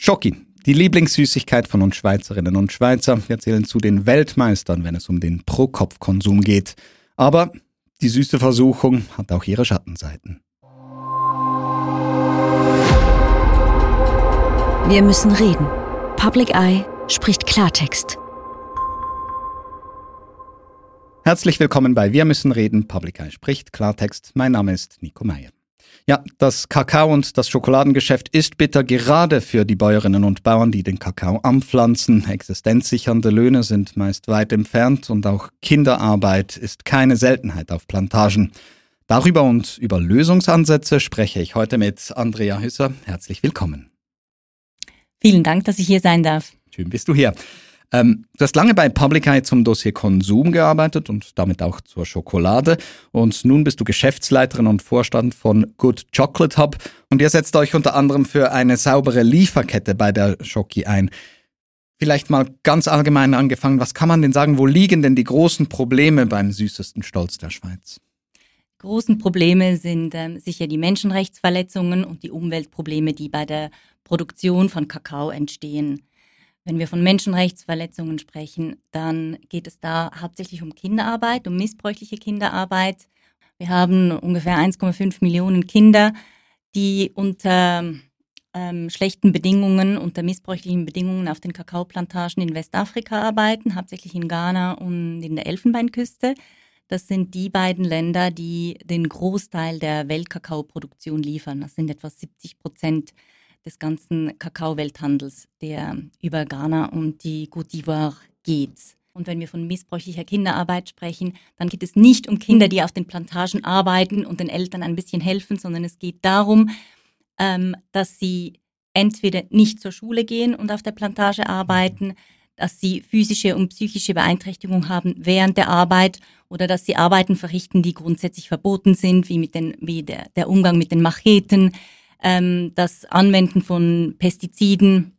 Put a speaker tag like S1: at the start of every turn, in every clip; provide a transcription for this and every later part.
S1: Schoki, die Lieblingssüßigkeit von uns Schweizerinnen und Schweizer. Wir zählen zu den Weltmeistern, wenn es um den Pro-Kopf-Konsum geht. Aber die süße Versuchung hat auch ihre Schattenseiten.
S2: Wir müssen reden. Public Eye spricht Klartext.
S1: Herzlich willkommen bei Wir müssen reden. Public Eye spricht Klartext. Mein Name ist Nico Meyer. Ja, das Kakao- und das Schokoladengeschäft ist bitter, gerade für die Bäuerinnen und Bauern, die den Kakao anpflanzen. Existenzsichernde Löhne sind meist weit entfernt und auch Kinderarbeit ist keine Seltenheit auf Plantagen. Darüber und über Lösungsansätze spreche ich heute mit Andrea Hüsser. Herzlich willkommen.
S3: Vielen Dank, dass ich hier sein darf.
S1: Schön bist du hier. Ähm, du hast lange bei Publicite zum Dossier Konsum gearbeitet und damit auch zur Schokolade. Und nun bist du Geschäftsleiterin und Vorstand von Good Chocolate Hub. Und ihr setzt euch unter anderem für eine saubere Lieferkette bei der Schoki ein. Vielleicht mal ganz allgemein angefangen, was kann man denn sagen, wo liegen denn die großen Probleme beim süßesten Stolz der Schweiz?
S3: Großen Probleme sind ähm, sicher die Menschenrechtsverletzungen und die Umweltprobleme, die bei der Produktion von Kakao entstehen. Wenn wir von Menschenrechtsverletzungen sprechen, dann geht es da hauptsächlich um Kinderarbeit, um missbräuchliche Kinderarbeit. Wir haben ungefähr 1,5 Millionen Kinder, die unter ähm, schlechten Bedingungen, unter missbräuchlichen Bedingungen auf den Kakaoplantagen in Westafrika arbeiten, hauptsächlich in Ghana und in der Elfenbeinküste. Das sind die beiden Länder, die den Großteil der Weltkakaoproduktion liefern. Das sind etwa 70 Prozent des ganzen Kakao-Welthandels, der über Ghana und die Côte d'Ivoire geht. Und wenn wir von missbräuchlicher Kinderarbeit sprechen, dann geht es nicht um Kinder, die auf den Plantagen arbeiten und den Eltern ein bisschen helfen, sondern es geht darum, ähm, dass sie entweder nicht zur Schule gehen und auf der Plantage arbeiten, dass sie physische und psychische Beeinträchtigung haben während der Arbeit oder dass sie Arbeiten verrichten, die grundsätzlich verboten sind, wie, mit den, wie der, der Umgang mit den Macheten, ähm, das Anwenden von Pestiziden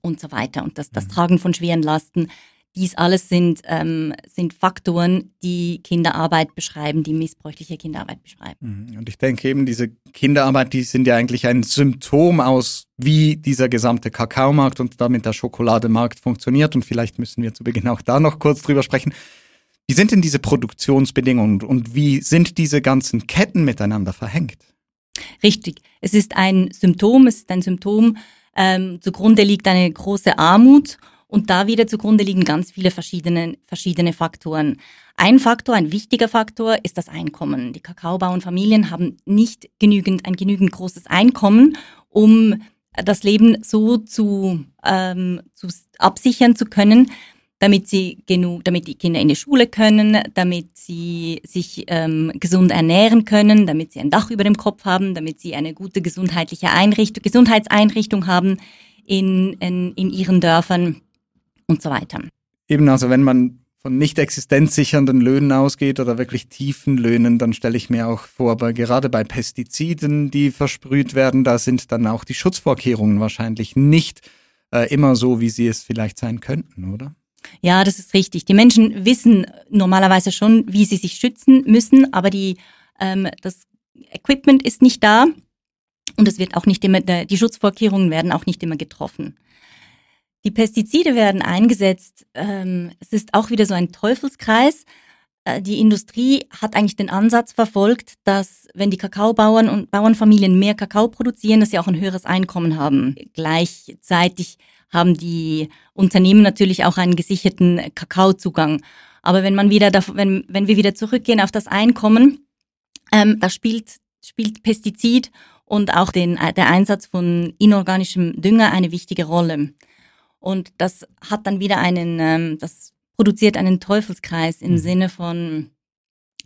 S3: und so weiter und das, das mhm. Tragen von schweren Lasten. Dies alles sind, ähm, sind Faktoren, die Kinderarbeit beschreiben, die missbräuchliche Kinderarbeit beschreiben.
S1: Mhm. Und ich denke eben, diese Kinderarbeit, die sind ja eigentlich ein Symptom aus, wie dieser gesamte Kakaomarkt und damit der Schokolademarkt funktioniert. Und vielleicht müssen wir zu Beginn auch da noch kurz drüber sprechen. Wie sind denn diese Produktionsbedingungen und wie sind diese ganzen Ketten miteinander verhängt?
S3: Richtig. Es ist ein Symptom, es ist ein Symptom, ähm, zugrunde liegt eine große Armut und da wieder zugrunde liegen ganz viele verschiedene, verschiedene Faktoren. Ein Faktor, ein wichtiger Faktor ist das Einkommen. Die Kakaobauernfamilien haben nicht genügend, ein genügend großes Einkommen, um das Leben so zu, ähm, zu absichern zu können, damit sie genug, damit die Kinder in die Schule können, damit sie sich ähm, gesund ernähren können, damit sie ein Dach über dem Kopf haben, damit sie eine gute gesundheitliche Einrichtung, Gesundheitseinrichtung haben in, in, in ihren Dörfern und so weiter.
S1: Eben, also wenn man von nicht existenzsichernden Löhnen ausgeht oder wirklich tiefen Löhnen, dann stelle ich mir auch vor, aber gerade bei Pestiziden, die versprüht werden, da sind dann auch die Schutzvorkehrungen wahrscheinlich nicht äh, immer so, wie sie es vielleicht sein könnten, oder?
S3: Ja, das ist richtig. Die Menschen wissen normalerweise schon, wie sie sich schützen müssen, aber die, ähm, das Equipment ist nicht da und es wird auch nicht immer, die Schutzvorkehrungen werden auch nicht immer getroffen. Die Pestizide werden eingesetzt. Ähm, es ist auch wieder so ein Teufelskreis. Äh, die Industrie hat eigentlich den Ansatz verfolgt, dass wenn die Kakaobauern und Bauernfamilien mehr Kakao produzieren, dass sie auch ein höheres Einkommen haben. Gleichzeitig haben die Unternehmen natürlich auch einen gesicherten Kakaozugang. Aber wenn man wieder, wenn, wenn wir wieder zurückgehen auf das Einkommen, ähm, da spielt, spielt Pestizid und auch den, der Einsatz von inorganischem Dünger eine wichtige Rolle. Und das hat dann wieder einen, ähm, das produziert einen Teufelskreis im mhm. Sinne von,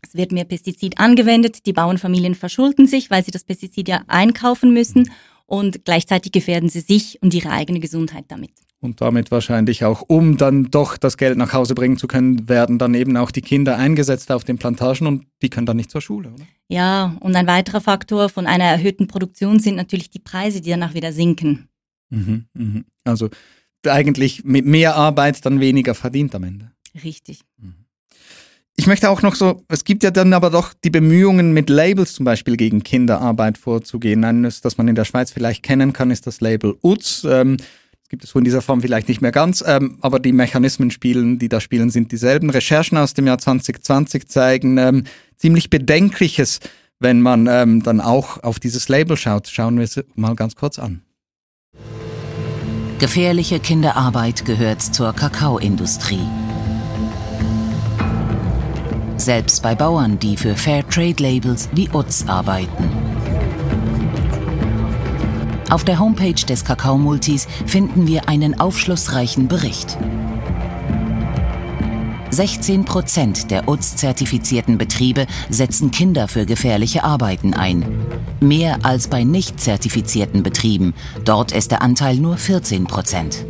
S3: es wird mehr Pestizid angewendet, die Bauernfamilien verschulden sich, weil sie das Pestizid ja einkaufen müssen mhm und gleichzeitig gefährden sie sich und ihre eigene Gesundheit damit.
S1: Und damit wahrscheinlich auch, um dann doch das Geld nach Hause bringen zu können, werden dann eben auch die Kinder eingesetzt auf den Plantagen und die können dann nicht zur Schule, oder?
S3: Ja, und ein weiterer Faktor von einer erhöhten Produktion sind natürlich die Preise, die danach wieder sinken.
S1: Mhm, mh. Also eigentlich mit mehr Arbeit dann weniger verdient am Ende.
S3: Richtig.
S1: Mhm. Ich möchte auch noch so, es gibt ja dann aber doch die Bemühungen mit Labels zum Beispiel gegen Kinderarbeit vorzugehen. Eines, das man in der Schweiz vielleicht kennen kann, ist das Label UZ. Ähm, gibt es so in dieser Form vielleicht nicht mehr ganz, ähm, aber die Mechanismen spielen, die da spielen, sind dieselben. Recherchen aus dem Jahr 2020 zeigen ähm, ziemlich Bedenkliches, wenn man ähm, dann auch auf dieses Label schaut. Schauen wir es mal ganz kurz an.
S4: Gefährliche Kinderarbeit gehört zur Kakaoindustrie. Selbst bei Bauern, die für Fairtrade-Labels wie UTZ arbeiten. Auf der Homepage des Kakaomultis finden wir einen aufschlussreichen Bericht. 16 Prozent der UTZ-zertifizierten Betriebe setzen Kinder für gefährliche Arbeiten ein. Mehr als bei nicht zertifizierten Betrieben. Dort ist der Anteil nur 14 Prozent.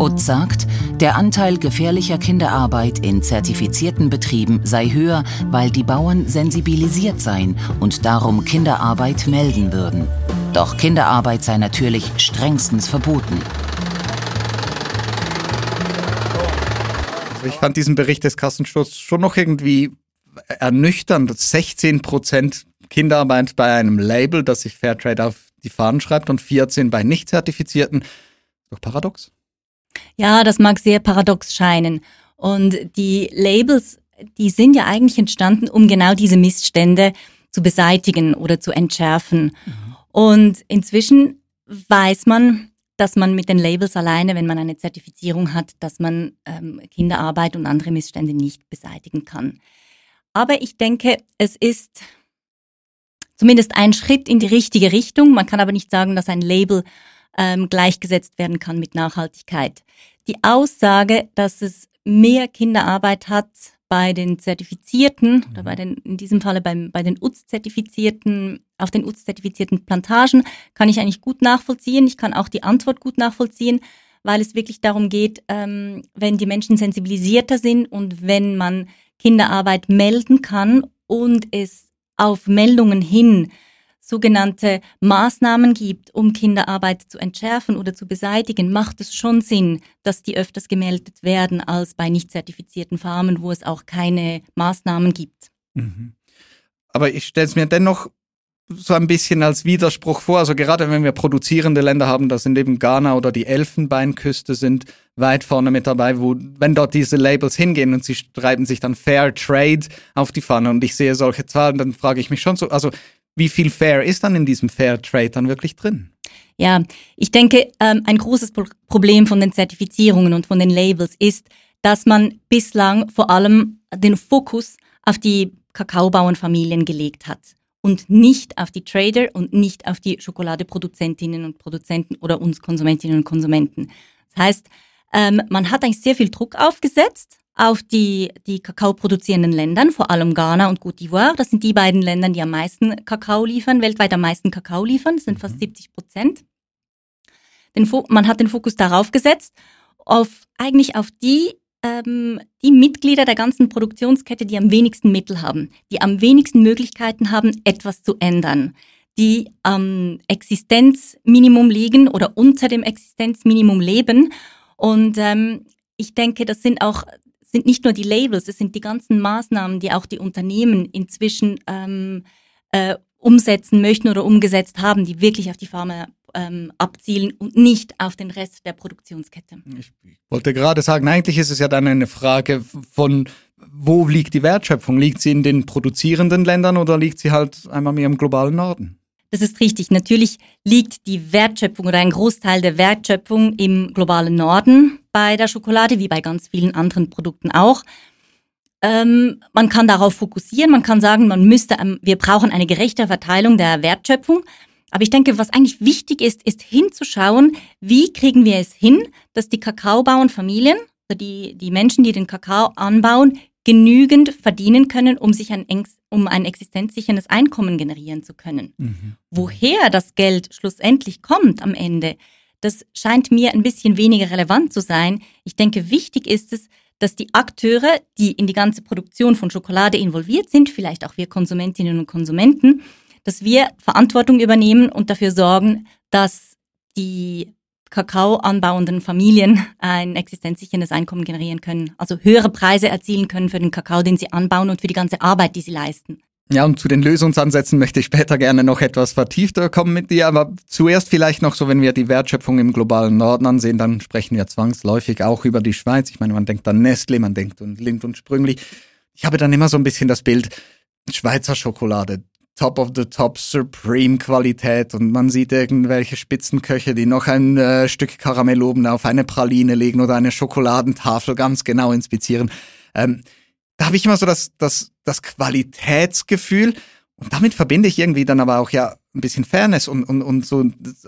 S4: UTZ sagt, der Anteil gefährlicher Kinderarbeit in zertifizierten Betrieben sei höher, weil die Bauern sensibilisiert seien und darum Kinderarbeit melden würden. Doch Kinderarbeit sei natürlich strengstens verboten.
S1: Also ich fand diesen Bericht des Kassensturz schon noch irgendwie ernüchternd. 16 Prozent Kinderarbeit bei einem Label, das sich Fairtrade auf die Fahnen schreibt und 14 bei nicht zertifizierten. Doch paradox.
S3: Ja, das mag sehr paradox scheinen. Und die Labels, die sind ja eigentlich entstanden, um genau diese Missstände zu beseitigen oder zu entschärfen. Mhm. Und inzwischen weiß man, dass man mit den Labels alleine, wenn man eine Zertifizierung hat, dass man ähm, Kinderarbeit und andere Missstände nicht beseitigen kann. Aber ich denke, es ist zumindest ein Schritt in die richtige Richtung. Man kann aber nicht sagen, dass ein Label ähm, gleichgesetzt werden kann mit Nachhaltigkeit. Die Aussage, dass es mehr Kinderarbeit hat bei den Zertifizierten oder bei den, in diesem Falle beim, bei den UTZ-Zertifizierten, auf den UTZ-zertifizierten Plantagen, kann ich eigentlich gut nachvollziehen. Ich kann auch die Antwort gut nachvollziehen, weil es wirklich darum geht, ähm, wenn die Menschen sensibilisierter sind und wenn man Kinderarbeit melden kann und es auf Meldungen hin sogenannte Maßnahmen gibt, um Kinderarbeit zu entschärfen oder zu beseitigen, macht es schon Sinn, dass die öfters gemeldet werden als bei nicht zertifizierten Farmen, wo es auch keine Maßnahmen gibt. Mhm.
S1: Aber ich stelle es mir dennoch so ein bisschen als Widerspruch vor. Also gerade wenn wir produzierende Länder haben, das sind eben Ghana oder die Elfenbeinküste sind weit vorne mit dabei, wo, wenn dort diese Labels hingehen und sie schreiben sich dann Fair Trade auf die Pfanne und ich sehe solche Zahlen, dann frage ich mich schon so, also wie viel Fair ist dann in diesem Fair Trade dann wirklich drin?
S3: Ja, ich denke, ähm, ein großes Problem von den Zertifizierungen und von den Labels ist, dass man bislang vor allem den Fokus auf die Kakaobauernfamilien gelegt hat und nicht auf die Trader und nicht auf die Schokoladeproduzentinnen und Produzenten oder uns Konsumentinnen und Konsumenten. Das heißt, ähm, man hat eigentlich sehr viel Druck aufgesetzt auf die, die Kakao produzierenden Ländern, vor allem Ghana und Côte d'Ivoire. Das sind die beiden Länder, die am meisten Kakao liefern, weltweit am meisten Kakao liefern. Das sind fast 70 mhm. Prozent. Man hat den Fokus darauf gesetzt, auf eigentlich auf die, ähm, die Mitglieder der ganzen Produktionskette, die am wenigsten Mittel haben, die am wenigsten Möglichkeiten haben, etwas zu ändern, die am Existenzminimum liegen oder unter dem Existenzminimum leben. Und ähm, ich denke, das sind auch sind nicht nur die Labels, es sind die ganzen Maßnahmen, die auch die Unternehmen inzwischen ähm, äh, umsetzen möchten oder umgesetzt haben, die wirklich auf die Pharma ähm, abzielen und nicht auf den Rest der Produktionskette.
S1: Ich wollte gerade sagen, eigentlich ist es ja dann eine Frage von, wo liegt die Wertschöpfung? Liegt sie in den produzierenden Ländern oder liegt sie halt einmal mehr im globalen Norden?
S3: Das ist richtig. Natürlich liegt die Wertschöpfung oder ein Großteil der Wertschöpfung im globalen Norden bei der Schokolade, wie bei ganz vielen anderen Produkten auch. Ähm, man kann darauf fokussieren, man kann sagen, man müsste, ähm, wir brauchen eine gerechte Verteilung der Wertschöpfung. Aber ich denke, was eigentlich wichtig ist, ist hinzuschauen, wie kriegen wir es hin, dass die Kakaobauernfamilien, also die, die Menschen, die den Kakao anbauen, genügend verdienen können, um sich ein, um ein existenzsicherndes Einkommen generieren zu können. Mhm. Woher das Geld schlussendlich kommt am Ende, das scheint mir ein bisschen weniger relevant zu sein. Ich denke, wichtig ist es, dass die Akteure, die in die ganze Produktion von Schokolade involviert sind, vielleicht auch wir Konsumentinnen und Konsumenten, dass wir Verantwortung übernehmen und dafür sorgen, dass die Kakao Familien ein existenzsicherndes Einkommen generieren können, also höhere Preise erzielen können für den Kakao, den sie anbauen und für die ganze Arbeit, die sie leisten.
S1: Ja, und zu den Lösungsansätzen möchte ich später gerne noch etwas vertiefter kommen mit dir, aber zuerst vielleicht noch so, wenn wir die Wertschöpfung im globalen Norden ansehen, dann sprechen wir zwangsläufig auch über die Schweiz. Ich meine, man denkt an Nestle, man denkt an Lind und Sprüngli. Ich habe dann immer so ein bisschen das Bild Schweizer Schokolade, Top of the Top Supreme Qualität und man sieht irgendwelche Spitzenköche, die noch ein äh, Stück Karamell oben auf eine Praline legen oder eine Schokoladentafel ganz genau inspizieren. Ähm, da habe ich immer so das, das, das Qualitätsgefühl und damit verbinde ich irgendwie dann aber auch ja ein bisschen Fairness und, und, und so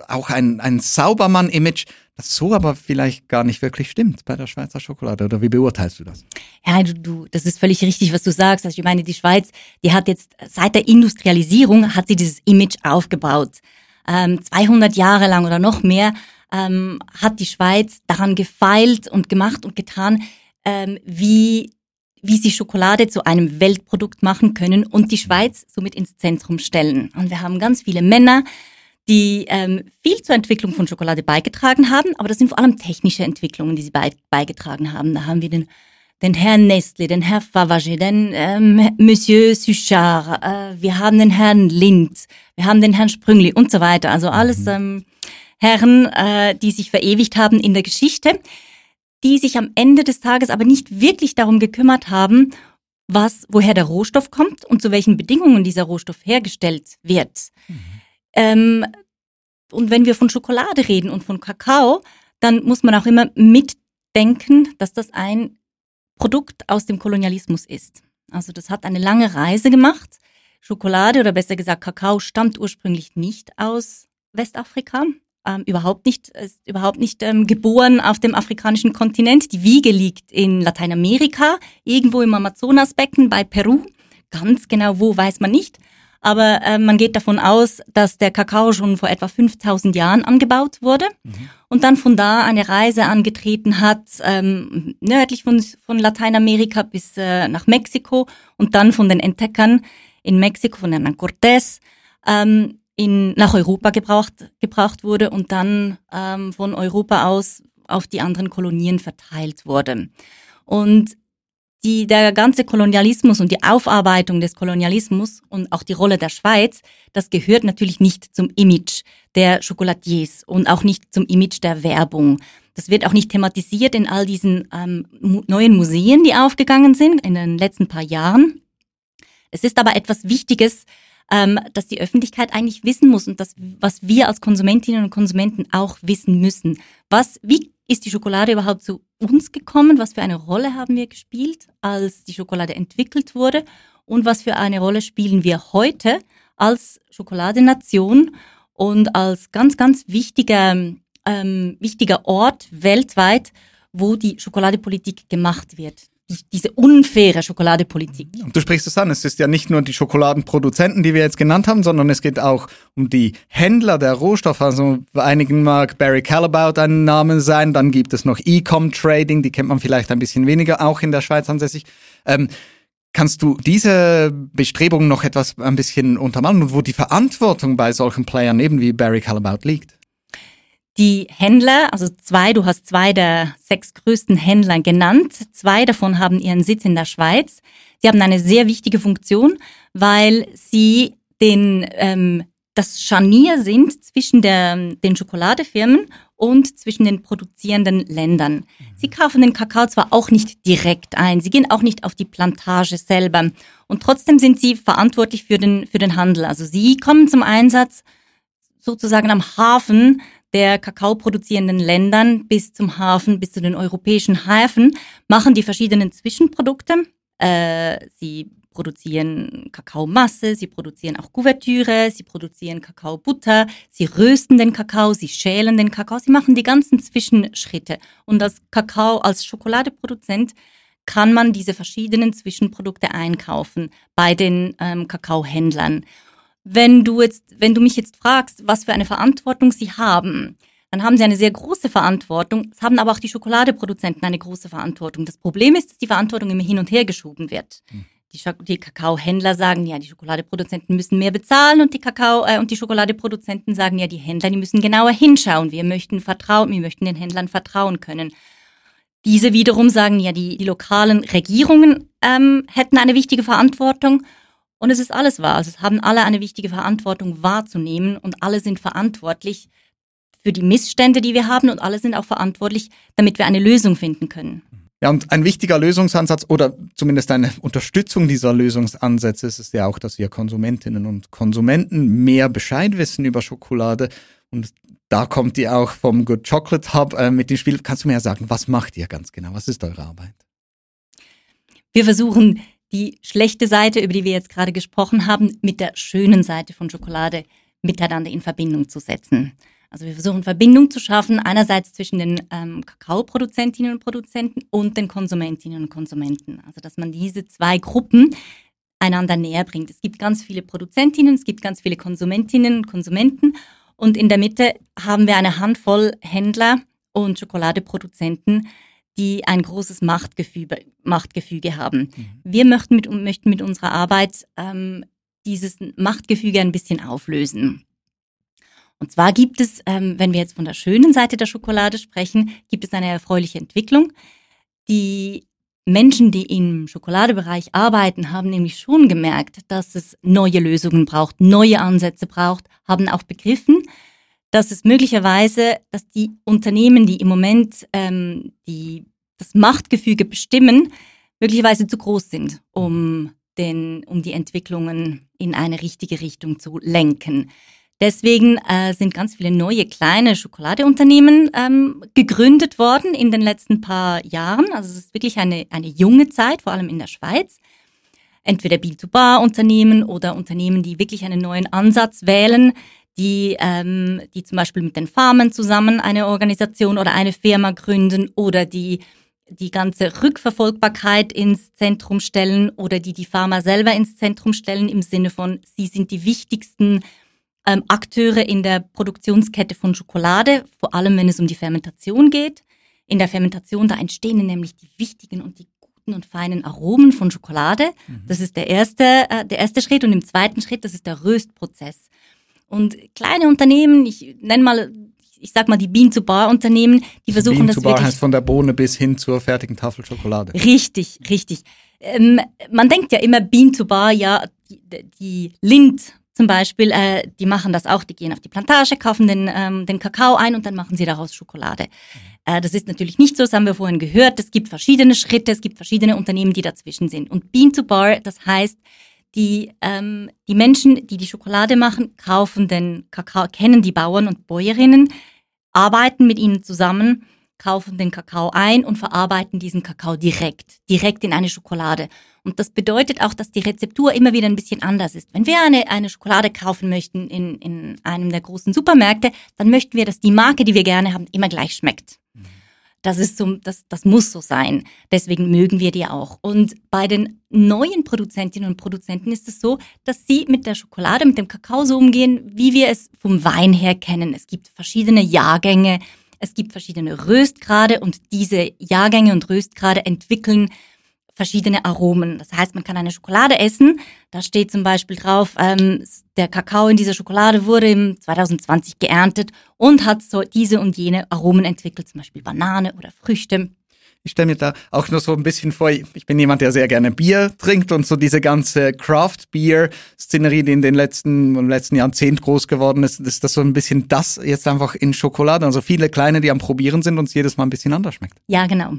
S1: auch ein, ein Saubermann-Image, das so aber vielleicht gar nicht wirklich stimmt bei der Schweizer Schokolade. Oder wie beurteilst du das?
S3: Ja, du, du, das ist völlig richtig, was du sagst. Also ich meine, die Schweiz, die hat jetzt seit der Industrialisierung hat sie dieses Image aufgebaut. Ähm, 200 Jahre lang oder noch mehr ähm, hat die Schweiz daran gefeilt und gemacht und getan, ähm, wie wie sie Schokolade zu einem Weltprodukt machen können und die Schweiz somit ins Zentrum stellen. Und wir haben ganz viele Männer, die ähm, viel zur Entwicklung von Schokolade beigetragen haben, aber das sind vor allem technische Entwicklungen, die sie bei, beigetragen haben. Da haben wir den, den Herrn Nestle, den Herrn Favage, den ähm, Monsieur Suchard, äh, wir haben den Herrn Lind, wir haben den Herrn Sprüngli und so weiter. Also alles mhm. ähm, Herren, äh, die sich verewigt haben in der Geschichte die sich am Ende des Tages aber nicht wirklich darum gekümmert haben, was, woher der Rohstoff kommt und zu welchen Bedingungen dieser Rohstoff hergestellt wird. Mhm. Ähm, und wenn wir von Schokolade reden und von Kakao, dann muss man auch immer mitdenken, dass das ein Produkt aus dem Kolonialismus ist. Also das hat eine lange Reise gemacht. Schokolade oder besser gesagt Kakao stammt ursprünglich nicht aus Westafrika, ähm, überhaupt nicht, ist überhaupt nicht ähm, geboren auf dem afrikanischen Kontinent. Die Wiege liegt in Lateinamerika, irgendwo im Amazonasbecken bei Peru. Ganz genau wo weiß man nicht. Aber äh, man geht davon aus, dass der Kakao schon vor etwa 5000 Jahren angebaut wurde mhm. und dann von da eine Reise angetreten hat, ähm, nördlich von, von Lateinamerika bis äh, nach Mexiko und dann von den Entdeckern in Mexiko, von Hernán Cortés, ähm, in, nach Europa gebraucht, gebracht wurde und dann ähm, von Europa aus auf die anderen Kolonien verteilt wurde. Und die, der ganze Kolonialismus und die Aufarbeitung des Kolonialismus und auch die Rolle der Schweiz, das gehört natürlich nicht zum Image der Chocolatiers und auch nicht zum Image der Werbung. Das wird auch nicht thematisiert in all diesen ähm, neuen Museen, die aufgegangen sind in den letzten paar Jahren. Es ist aber etwas Wichtiges, ähm, dass die Öffentlichkeit eigentlich wissen muss und das, was wir als Konsumentinnen und Konsumenten auch wissen müssen. Was, wie ist die Schokolade überhaupt zu uns gekommen? Was für eine Rolle haben wir gespielt, als die Schokolade entwickelt wurde? Und was für eine Rolle spielen wir heute als Schokoladenation und als ganz, ganz wichtiger, ähm, wichtiger Ort weltweit, wo die Schokoladepolitik gemacht wird diese unfaire Schokoladepolitik.
S1: Und du sprichst es an, es ist ja nicht nur die Schokoladenproduzenten, die wir jetzt genannt haben, sondern es geht auch um die Händler der Rohstoffe. Also bei einigen mag Barry Calabout ein Name sein, dann gibt es noch Ecom Trading, die kennt man vielleicht ein bisschen weniger, auch in der Schweiz ansässig. Ähm, Kannst du diese Bestrebungen noch etwas ein bisschen untermalen und wo die Verantwortung bei solchen Playern eben wie Barry Calabout liegt?
S3: Die Händler, also zwei, du hast zwei der sechs größten Händler genannt. Zwei davon haben ihren Sitz in der Schweiz. Sie haben eine sehr wichtige Funktion, weil sie den, ähm, das Scharnier sind zwischen der, den Schokoladefirmen und zwischen den produzierenden Ländern. Mhm. Sie kaufen den Kakao zwar auch nicht direkt ein, sie gehen auch nicht auf die Plantage selber und trotzdem sind sie verantwortlich für den, für den Handel. Also sie kommen zum Einsatz sozusagen am Hafen der kakaoproduzierenden Ländern bis zum Hafen, bis zu den europäischen Häfen, machen die verschiedenen Zwischenprodukte. Äh, sie produzieren Kakaomasse, sie produzieren auch Kuvertüre, sie produzieren Kakaobutter, sie rösten den Kakao, sie schälen den Kakao, sie machen die ganzen Zwischenschritte. Und als Kakao, als Schokoladeproduzent kann man diese verschiedenen Zwischenprodukte einkaufen bei den ähm, Kakaohändlern. Wenn du jetzt, wenn du mich jetzt fragst, was für eine Verantwortung sie haben, dann haben sie eine sehr große Verantwortung. Es haben aber auch die Schokoladeproduzenten eine große Verantwortung. Das Problem ist, dass die Verantwortung immer hin und her geschoben wird. Hm. die, die Kakaohändler sagen, ja, die Schokoladeproduzenten müssen mehr bezahlen und die Kakao äh, und die Schokoladeproduzenten sagen, ja, die Händler, die müssen genauer hinschauen. Wir möchten vertrauen, wir möchten den Händlern vertrauen können. Diese wiederum sagen, ja, die, die lokalen Regierungen ähm, hätten eine wichtige Verantwortung. Und es ist alles wahr. Also es haben alle eine wichtige Verantwortung wahrzunehmen und alle sind verantwortlich für die Missstände, die wir haben und alle sind auch verantwortlich, damit wir eine Lösung finden können.
S1: Ja, und ein wichtiger Lösungsansatz oder zumindest eine Unterstützung dieser Lösungsansätze ist es ja auch, dass wir Konsumentinnen und Konsumenten mehr Bescheid wissen über Schokolade. Und da kommt ihr auch vom Good Chocolate Hub äh, mit dem Spiel. Kannst du mir ja sagen, was macht ihr ganz genau? Was ist eure Arbeit?
S3: Wir versuchen die schlechte Seite, über die wir jetzt gerade gesprochen haben, mit der schönen Seite von Schokolade miteinander in Verbindung zu setzen. Also wir versuchen Verbindung zu schaffen, einerseits zwischen den ähm, Kakaoproduzentinnen und Produzenten und den Konsumentinnen und Konsumenten. Also dass man diese zwei Gruppen einander näher bringt. Es gibt ganz viele Produzentinnen, es gibt ganz viele Konsumentinnen und Konsumenten und in der Mitte haben wir eine Handvoll Händler und Schokoladeproduzenten, die ein großes Machtgefüge, Machtgefüge haben. Mhm. Wir möchten mit, möchten mit unserer Arbeit ähm, dieses Machtgefüge ein bisschen auflösen. Und zwar gibt es, ähm, wenn wir jetzt von der schönen Seite der Schokolade sprechen, gibt es eine erfreuliche Entwicklung. Die Menschen, die im Schokoladebereich arbeiten, haben nämlich schon gemerkt, dass es neue Lösungen braucht, neue Ansätze braucht, haben auch begriffen, dass es möglicherweise, dass die Unternehmen, die im Moment ähm, die, das Machtgefüge bestimmen, möglicherweise zu groß sind, um, den, um die Entwicklungen in eine richtige Richtung zu lenken. Deswegen äh, sind ganz viele neue kleine Schokoladeunternehmen ähm, gegründet worden in den letzten paar Jahren. Also es ist wirklich eine, eine junge Zeit, vor allem in der Schweiz. Entweder B2Bar-Unternehmen oder Unternehmen, die wirklich einen neuen Ansatz wählen, die, ähm, die zum Beispiel mit den Farmen zusammen eine Organisation oder eine Firma gründen oder die die ganze Rückverfolgbarkeit ins Zentrum stellen oder die die Pharma selber ins Zentrum stellen im Sinne von, sie sind die wichtigsten ähm, Akteure in der Produktionskette von Schokolade, vor allem wenn es um die Fermentation geht. In der Fermentation, da entstehen nämlich die wichtigen und die guten und feinen Aromen von Schokolade. Mhm. Das ist der erste, äh, der erste Schritt. Und im zweiten Schritt, das ist der Röstprozess. Und kleine Unternehmen, ich nenne mal, ich sag mal die Bean-to-Bar-Unternehmen, die versuchen Bean
S1: das to Bar heißt von der Bohne bis hin zur fertigen Tafel Schokolade.
S3: Richtig, richtig. Ähm, man denkt ja immer Bean-to-Bar, ja, die, die Lind zum Beispiel, äh, die machen das auch, die gehen auf die Plantage, kaufen den, ähm, den Kakao ein und dann machen sie daraus Schokolade. Äh, das ist natürlich nicht so, das haben wir vorhin gehört. Es gibt verschiedene Schritte, es gibt verschiedene Unternehmen, die dazwischen sind. Und Bean to Bar, das heißt, die, ähm, die Menschen, die die Schokolade machen, kaufen den Kakao, kennen die Bauern und Bäuerinnen, arbeiten mit ihnen zusammen kaufen den Kakao ein und verarbeiten diesen Kakao direkt, direkt in eine Schokolade. Und das bedeutet auch, dass die Rezeptur immer wieder ein bisschen anders ist. Wenn wir eine, eine Schokolade kaufen möchten in, in einem der großen Supermärkte, dann möchten wir, dass die Marke, die wir gerne haben, immer gleich schmeckt. Das ist so, das, das muss so sein. Deswegen mögen wir die auch. Und bei den neuen Produzentinnen und Produzenten ist es so, dass sie mit der Schokolade, mit dem Kakao so umgehen, wie wir es vom Wein her kennen. Es gibt verschiedene Jahrgänge. Es gibt verschiedene Röstgrade und diese Jahrgänge und Röstgrade entwickeln verschiedene Aromen. Das heißt, man kann eine Schokolade essen. Da steht zum Beispiel drauf, ähm, der Kakao in dieser Schokolade wurde im 2020 geerntet und hat so diese und jene Aromen entwickelt, zum Beispiel Banane oder Früchte.
S1: Ich stelle mir da auch nur so ein bisschen vor, ich bin jemand, der sehr gerne Bier trinkt und so diese ganze Craft-Beer-Szenerie, die in den letzten, im letzten Jahrzehnt groß geworden ist, ist das so ein bisschen das jetzt einfach in Schokolade. Also viele kleine, die am Probieren sind und es jedes Mal ein bisschen anders schmeckt.
S3: Ja, genau.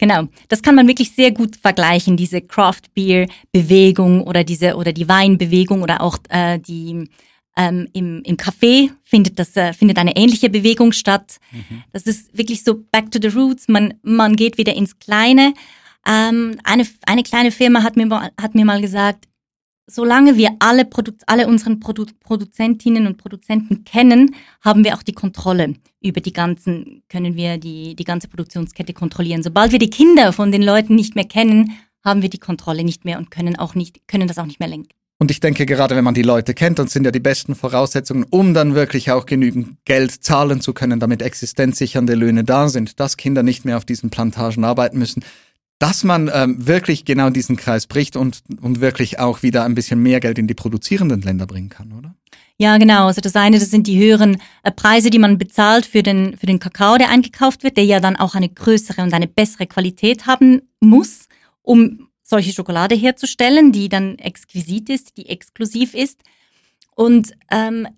S3: Genau, das kann man wirklich sehr gut vergleichen, diese Craft Beer Bewegung oder diese oder die Weinbewegung oder auch äh, die ähm, im, Im Café findet das äh, findet eine ähnliche Bewegung statt. Mhm. Das ist wirklich so back to the roots. Man man geht wieder ins Kleine. Ähm, eine eine kleine Firma hat mir hat mir mal gesagt, solange wir alle Produ alle unseren Produ Produzentinnen und Produzenten kennen, haben wir auch die Kontrolle über die ganzen können wir die die ganze Produktionskette kontrollieren. Sobald wir die Kinder von den Leuten nicht mehr kennen, haben wir die Kontrolle nicht mehr und können auch nicht können das auch nicht mehr lenken.
S1: Und ich denke, gerade wenn man die Leute kennt, dann sind ja die besten Voraussetzungen, um dann wirklich auch genügend Geld zahlen zu können, damit existenzsichernde Löhne da sind, dass Kinder nicht mehr auf diesen Plantagen arbeiten müssen. Dass man ähm, wirklich genau diesen Kreis bricht und, und wirklich auch wieder ein bisschen mehr Geld in die produzierenden Länder bringen kann, oder?
S3: Ja, genau. Also das eine, das sind die höheren äh, Preise, die man bezahlt für den, für den Kakao, der eingekauft wird, der ja dann auch eine größere und eine bessere Qualität haben muss, um solche Schokolade herzustellen, die dann exquisit ist, die exklusiv ist. Und ähm,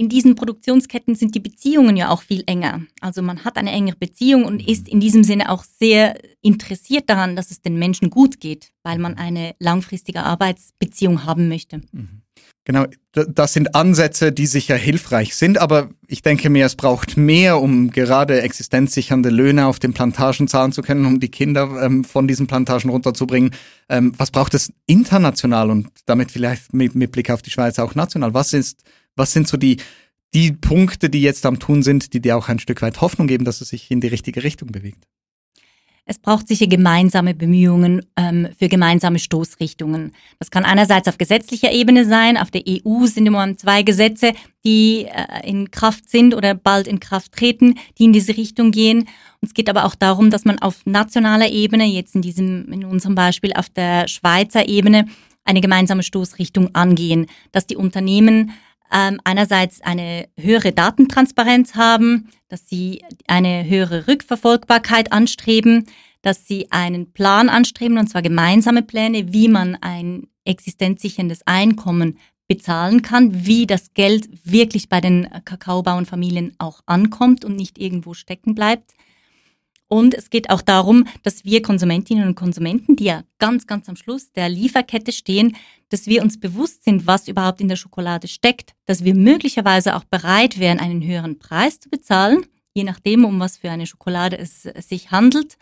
S3: in diesen Produktionsketten sind die Beziehungen ja auch viel enger. Also man hat eine engere Beziehung und ist in diesem Sinne auch sehr interessiert daran, dass es den Menschen gut geht, weil man eine langfristige Arbeitsbeziehung haben möchte.
S1: Mhm. Genau, das sind Ansätze, die sicher hilfreich sind, aber ich denke mir, es braucht mehr, um gerade existenzsichernde Löhne auf den Plantagen zahlen zu können, um die Kinder ähm, von diesen Plantagen runterzubringen. Ähm, was braucht es international und damit vielleicht mit, mit Blick auf die Schweiz auch national? Was ist was sind so die, die Punkte, die jetzt am Tun sind, die dir auch ein Stück weit Hoffnung geben, dass es sich in die richtige Richtung bewegt?
S3: Es braucht sicher gemeinsame Bemühungen ähm, für gemeinsame Stoßrichtungen. Das kann einerseits auf gesetzlicher Ebene sein. Auf der EU sind im Moment zwei Gesetze, die äh, in Kraft sind oder bald in Kraft treten, die in diese Richtung gehen. Und es geht aber auch darum, dass man auf nationaler Ebene, jetzt in diesem, in unserem Beispiel auf der Schweizer Ebene, eine gemeinsame Stoßrichtung angehen, dass die Unternehmen ähm, einerseits eine höhere Datentransparenz haben, dass sie eine höhere Rückverfolgbarkeit anstreben, dass sie einen Plan anstreben, und zwar gemeinsame Pläne, wie man ein existenzsicherndes Einkommen bezahlen kann, wie das Geld wirklich bei den Kakaobauernfamilien auch ankommt und nicht irgendwo stecken bleibt. Und es geht auch darum, dass wir Konsumentinnen und Konsumenten, die ja ganz, ganz am Schluss der Lieferkette stehen, dass wir uns bewusst sind, was überhaupt in der Schokolade steckt, dass wir möglicherweise auch bereit wären, einen höheren Preis zu bezahlen, je nachdem, um was für eine Schokolade es, sich handelt.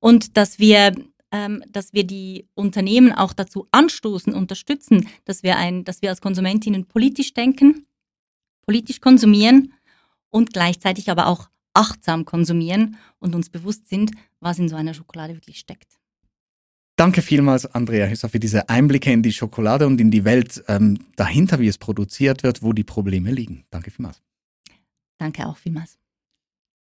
S3: Und dass wir ähm, dass wir die Unternehmen auch dazu anstoßen, unterstützen, dass wir ein, dass wir als Konsumentinnen politisch denken, politisch konsumieren und gleichzeitig aber auch achtsam konsumieren und uns bewusst sind, was in so einer Schokolade wirklich steckt.
S1: Danke vielmals, Andrea Hüsser, für diese Einblicke in die Schokolade und in die Welt ähm, dahinter, wie es produziert wird, wo die Probleme liegen. Danke vielmals.
S3: Danke auch vielmals.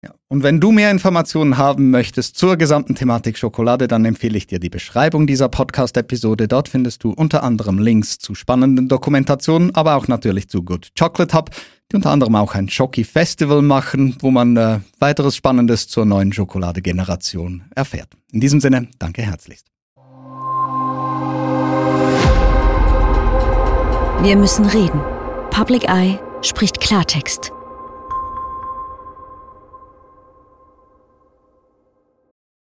S1: Ja, und wenn du mehr Informationen haben möchtest zur gesamten Thematik Schokolade, dann empfehle ich dir die Beschreibung dieser Podcast-Episode. Dort findest du unter anderem Links zu spannenden Dokumentationen, aber auch natürlich zu Good Chocolate Hub die unter anderem auch ein Schoki-Festival machen, wo man äh, weiteres Spannendes zur neuen Schokolade-Generation erfährt. In diesem Sinne, danke herzlichst.
S2: Wir müssen reden. Public Eye spricht Klartext.